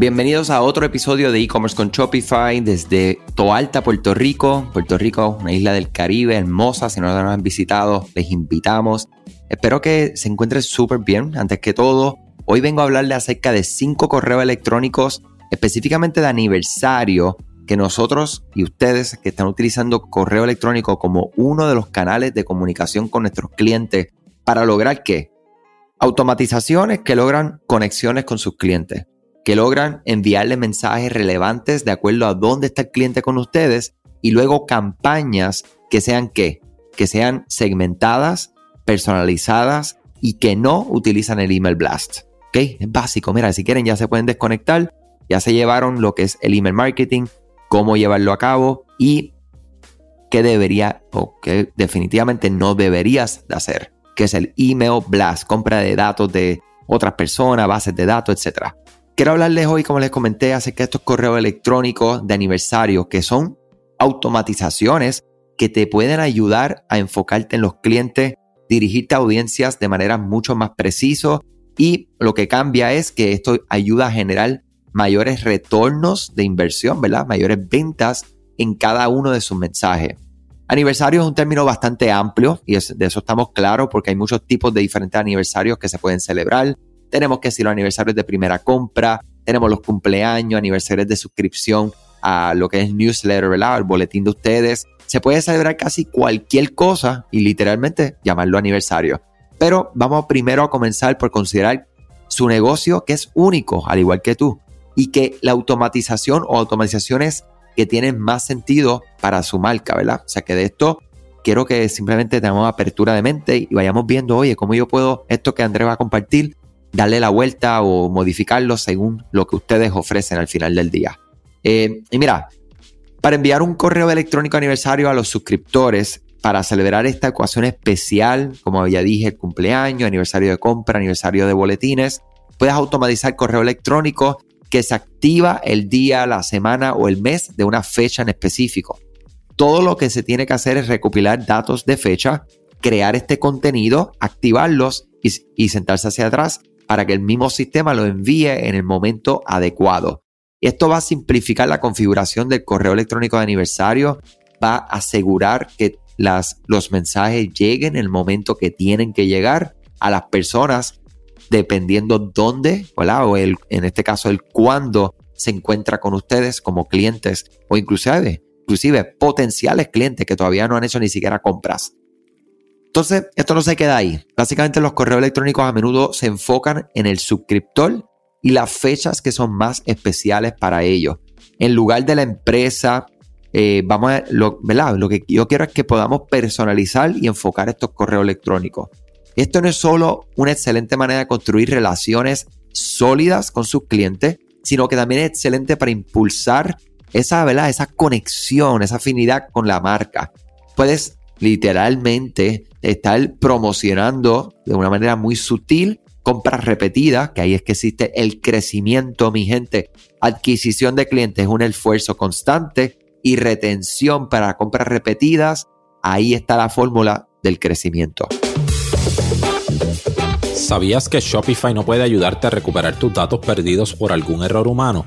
Bienvenidos a otro episodio de e-commerce con Shopify desde Toalta, Puerto Rico. Puerto Rico, una isla del Caribe hermosa. Si no nos han visitado, les invitamos. Espero que se encuentren súper bien. Antes que todo, hoy vengo a hablarle acerca de cinco correos electrónicos, específicamente de aniversario, que nosotros y ustedes que están utilizando correo electrónico como uno de los canales de comunicación con nuestros clientes para lograr qué? Automatizaciones que logran conexiones con sus clientes que logran enviarle mensajes relevantes de acuerdo a dónde está el cliente con ustedes y luego campañas que sean qué? Que sean segmentadas, personalizadas y que no utilizan el email blast. ¿Ok? Es básico. Mira, si quieren ya se pueden desconectar. Ya se llevaron lo que es el email marketing, cómo llevarlo a cabo y qué debería o qué definitivamente no deberías de hacer, que es el email blast, compra de datos de otras personas, bases de datos, etc. Quiero hablarles hoy, como les comenté, acerca de estos correos electrónicos de aniversario, que son automatizaciones que te pueden ayudar a enfocarte en los clientes, dirigirte a audiencias de manera mucho más preciso y lo que cambia es que esto ayuda a generar mayores retornos de inversión, ¿verdad? Mayores ventas en cada uno de sus mensajes. Aniversario es un término bastante amplio y de eso estamos claros porque hay muchos tipos de diferentes aniversarios que se pueden celebrar. Tenemos que decir los aniversarios de primera compra, tenemos los cumpleaños, aniversarios de suscripción a lo que es newsletter, ¿verdad? El boletín de ustedes. Se puede celebrar casi cualquier cosa y literalmente llamarlo aniversario. Pero vamos primero a comenzar por considerar su negocio que es único, al igual que tú, y que la automatización o automatizaciones que tienen más sentido para su marca, ¿verdad? O sea que de esto quiero que simplemente tengamos apertura de mente y vayamos viendo, oye, cómo yo puedo esto que Andrés va a compartir darle la vuelta o modificarlo según lo que ustedes ofrecen al final del día. Eh, y mira, para enviar un correo electrónico aniversario a los suscriptores para celebrar esta ecuación especial, como ya dije, el cumpleaños, aniversario de compra, aniversario de boletines, puedes automatizar correo electrónico que se activa el día, la semana o el mes de una fecha en específico. Todo lo que se tiene que hacer es recopilar datos de fecha, crear este contenido, activarlos y, y sentarse hacia atrás para que el mismo sistema lo envíe en el momento adecuado. Esto va a simplificar la configuración del correo electrónico de aniversario, va a asegurar que las, los mensajes lleguen en el momento que tienen que llegar a las personas, dependiendo dónde, o el, en este caso el cuándo se encuentra con ustedes como clientes o inclusive, inclusive potenciales clientes que todavía no han hecho ni siquiera compras. Entonces, esto no se queda ahí. Básicamente los correos electrónicos a menudo se enfocan en el suscriptor y las fechas que son más especiales para ellos. En lugar de la empresa, eh, vamos a, lo, ¿verdad? lo que yo quiero es que podamos personalizar y enfocar estos correos electrónicos. Esto no es solo una excelente manera de construir relaciones sólidas con sus clientes, sino que también es excelente para impulsar esa, ¿verdad? esa conexión, esa afinidad con la marca. Puedes literalmente estar promocionando de una manera muy sutil compras repetidas, que ahí es que existe el crecimiento, mi gente. Adquisición de clientes es un esfuerzo constante y retención para compras repetidas, ahí está la fórmula del crecimiento. ¿Sabías que Shopify no puede ayudarte a recuperar tus datos perdidos por algún error humano?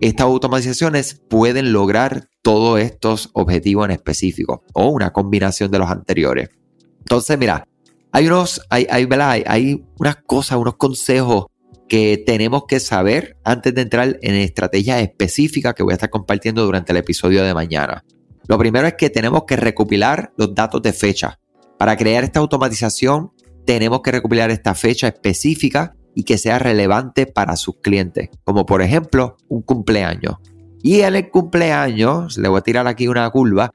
estas automatizaciones pueden lograr todos estos objetivos en específico o una combinación de los anteriores. Entonces, mira, hay unos, hay, hay, hay unas cosas, unos consejos que tenemos que saber antes de entrar en estrategias específicas que voy a estar compartiendo durante el episodio de mañana. Lo primero es que tenemos que recopilar los datos de fecha. Para crear esta automatización, tenemos que recopilar esta fecha específica y que sea relevante para sus clientes, como por ejemplo un cumpleaños. Y en el cumpleaños, le voy a tirar aquí una curva,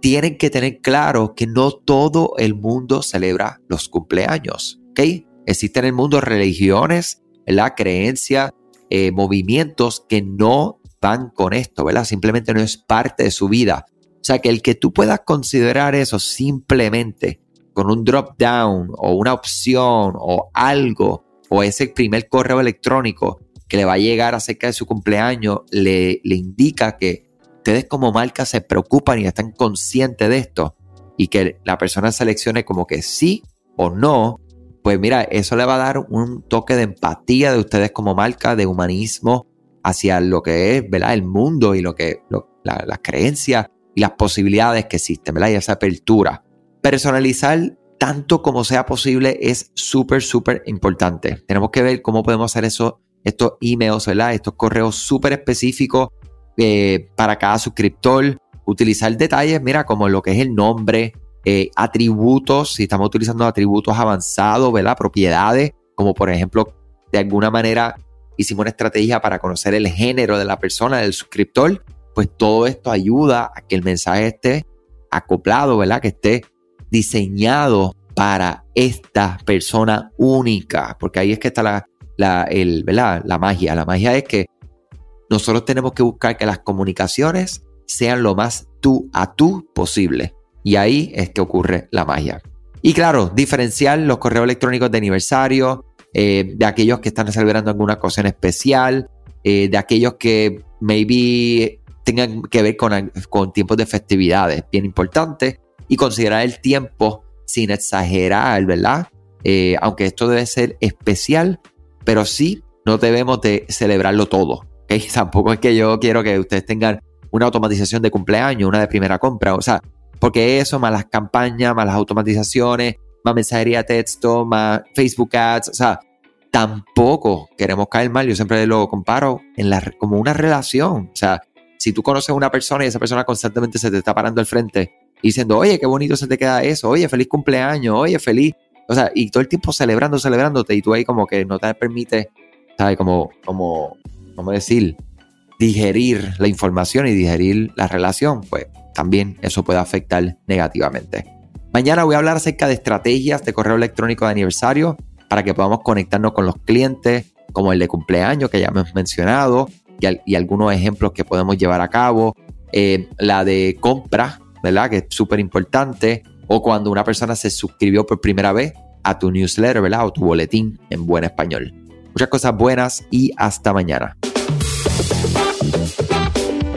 tienen que tener claro que no todo el mundo celebra los cumpleaños. ¿ok? Existen en el mundo religiones, la creencia, eh, movimientos que no van con esto, ¿verdad? Simplemente no es parte de su vida. O sea, que el que tú puedas considerar eso simplemente con un drop down o una opción o algo o ese primer correo electrónico que le va a llegar acerca de su cumpleaños le, le indica que ustedes como marca se preocupan y están conscientes de esto y que la persona seleccione como que sí o no, pues mira, eso le va a dar un toque de empatía de ustedes como marca, de humanismo hacia lo que es, ¿verdad? El mundo y lo que, las creencias y las posibilidades que existen, ¿verdad? Y esa apertura. Personalizar tanto como sea posible es súper, súper importante. Tenemos que ver cómo podemos hacer eso, estos emails, ¿verdad? Estos correos súper específicos eh, para cada suscriptor. Utilizar detalles, mira, como lo que es el nombre, eh, atributos, si estamos utilizando atributos avanzados, ¿verdad? Propiedades, como por ejemplo, de alguna manera hicimos una estrategia para conocer el género de la persona, del suscriptor, pues todo esto ayuda a que el mensaje esté acoplado, ¿verdad? Que esté diseñado para esta persona única, porque ahí es que está la, la, el, la magia. La magia es que nosotros tenemos que buscar que las comunicaciones sean lo más tú a tú posible. Y ahí es que ocurre la magia. Y claro, diferenciar los correos electrónicos de aniversario, eh, de aquellos que están celebrando alguna ocasión especial, eh, de aquellos que maybe tengan que ver con, con tiempos de festividades, bien importante, y considerar el tiempo sin exagerar, ¿verdad? Eh, aunque esto debe ser especial, pero sí no debemos de celebrarlo todo. ¿okay? Tampoco es que yo quiero que ustedes tengan una automatización de cumpleaños, una de primera compra, o sea, porque eso, más las campañas, más las automatizaciones, más mensajería texto, más Facebook Ads, o sea, tampoco queremos caer mal. Yo siempre lo comparo en la, como una relación. O sea, si tú conoces a una persona y esa persona constantemente se te está parando al frente diciendo, oye, qué bonito se te queda eso, oye, feliz cumpleaños, oye, feliz. O sea, y todo el tiempo celebrando, celebrándote, y tú ahí como que no te permite, ¿sabes? Como, como, ¿cómo decir? Digerir la información y digerir la relación, pues también eso puede afectar negativamente. Mañana voy a hablar acerca de estrategias de correo electrónico de aniversario para que podamos conectarnos con los clientes, como el de cumpleaños que ya hemos mencionado, y, algunos ejemplos que podemos llevar a cabo. Eh, la de compra, ¿verdad? Que es súper importante. O cuando una persona se suscribió por primera vez a tu newsletter, ¿verdad? O tu boletín en buen español. Muchas cosas buenas y hasta mañana.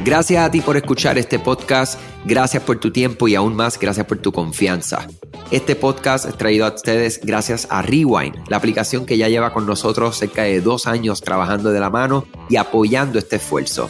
Gracias a ti por escuchar este podcast, gracias por tu tiempo y aún más gracias por tu confianza. Este podcast es traído a ustedes gracias a Rewind, la aplicación que ya lleva con nosotros cerca de dos años trabajando de la mano y apoyando este esfuerzo.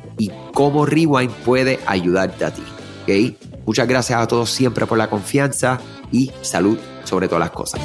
y cómo Rewind puede ayudarte a ti. ¿okay? Muchas gracias a todos siempre por la confianza y salud sobre todas las cosas.